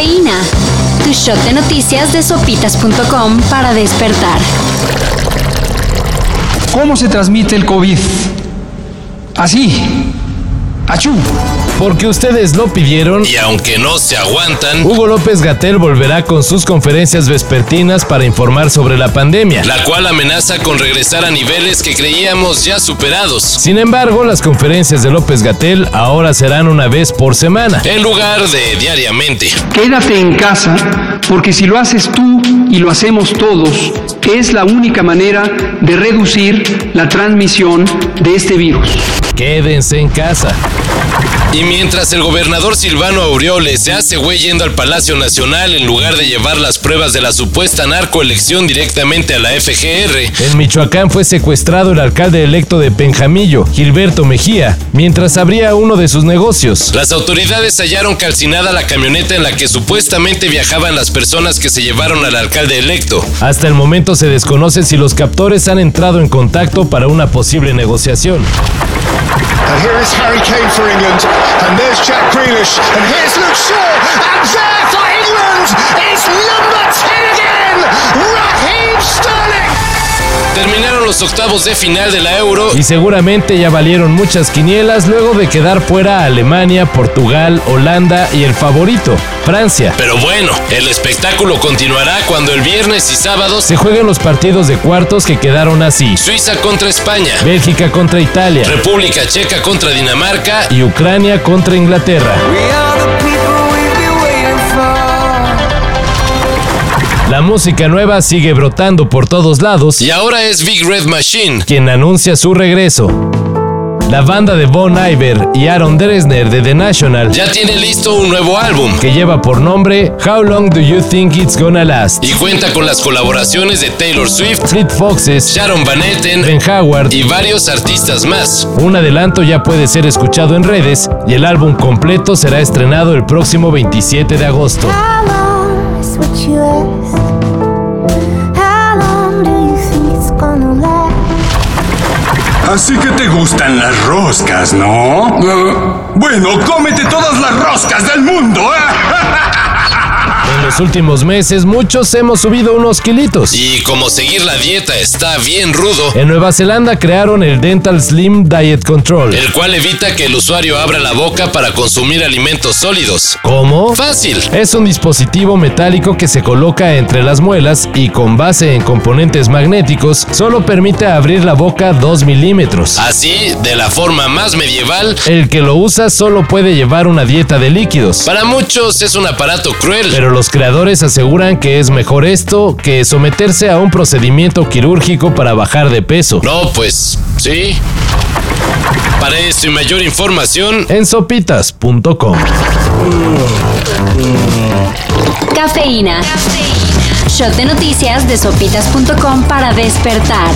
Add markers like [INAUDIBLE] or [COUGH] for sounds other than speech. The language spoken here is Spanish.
Cafeína. Tu shot de noticias de sopitas.com para despertar. ¿Cómo se transmite el COVID? Así. Achú. Porque ustedes lo pidieron. Y aunque no se aguantan, Hugo López Gatel volverá con sus conferencias vespertinas para informar sobre la pandemia. la cual amenaza con regresar a niveles que creíamos ya superados, Sin embargo, las conferencias de López Gatel ahora serán una vez por semana. en lugar de diariamente. Quédate en casa, porque si lo haces tú y lo hacemos todos, es la única manera de reducir la transmisión de este virus. Quédense en casa. Y mientras el gobernador Silvano Aureoles se hace güey yendo al Palacio Nacional en lugar de llevar las pruebas de la supuesta narcoelección directamente a la FGR, En Michoacán fue secuestrado el alcalde electo de Penjamillo, Gilberto Mejía, mientras abría uno de sus negocios. las autoridades hallaron calcinada la camioneta en la que supuestamente viajaban las personas que se llevaron al alcalde electo. Hasta el momento se desconoce si los captores han entrado en contacto para una posible negociación. And here is Harry Kane for England. And there's Jack Grealish. And here's Luke Shaw. And there for England is los octavos de final de la Euro Y seguramente ya valieron muchas quinielas luego de quedar fuera Alemania, Portugal, Holanda y el favorito, Francia. Pero bueno, el espectáculo continuará cuando el viernes y sábados Se juegan los partidos de cuartos que quedaron así. Suiza contra España, Bélgica contra Italia República Checa contra Dinamarca y Ucrania contra Inglaterra. La música nueva sigue brotando por todos lados, y ahora es Big Red Machine. quien anuncia su regreso. La banda de Bon Iver y Aaron Dresner de The National, Ya tiene listo un nuevo álbum que lleva por nombre How Long Do You Think It's Gonna Last? y cuenta con las colaboraciones de Taylor Swift, Fleet Foxes, Sharon Van Etten Ben Howard. y varios artistas más. Un adelanto ya puede ser escuchado en redes y el álbum completo será estrenado el próximo 27 de agosto. How long is what you ask? How long do you think it's gonna last? Así que te gustan las roscas, ¿no? Bueno, cómete todas las roscas del mundo, ¿eh? [LAUGHS] Los últimos meses muchos hemos subido unos kilitos. Y como seguir la dieta está bien rudo, En Nueva Zelanda crearon el Dental Slim Diet Control. el cual evita que el usuario abra la boca para consumir alimentos sólidos. ¿Cómo? Fácil. Es un dispositivo metálico que se coloca entre las muelas y con base en componentes magnéticos solo permite abrir la boca 2 milímetros. Así, de la forma más medieval, El que lo usa solo puede llevar una dieta de líquidos. para muchos es un aparato cruel. Pero los creadores aseguran que es mejor esto que someterse a un procedimiento quirúrgico para bajar de peso. No, pues sí. Para esto y mayor información, En sopitas.com. Cafeína. Shot de noticias de sopitas.com para despertar.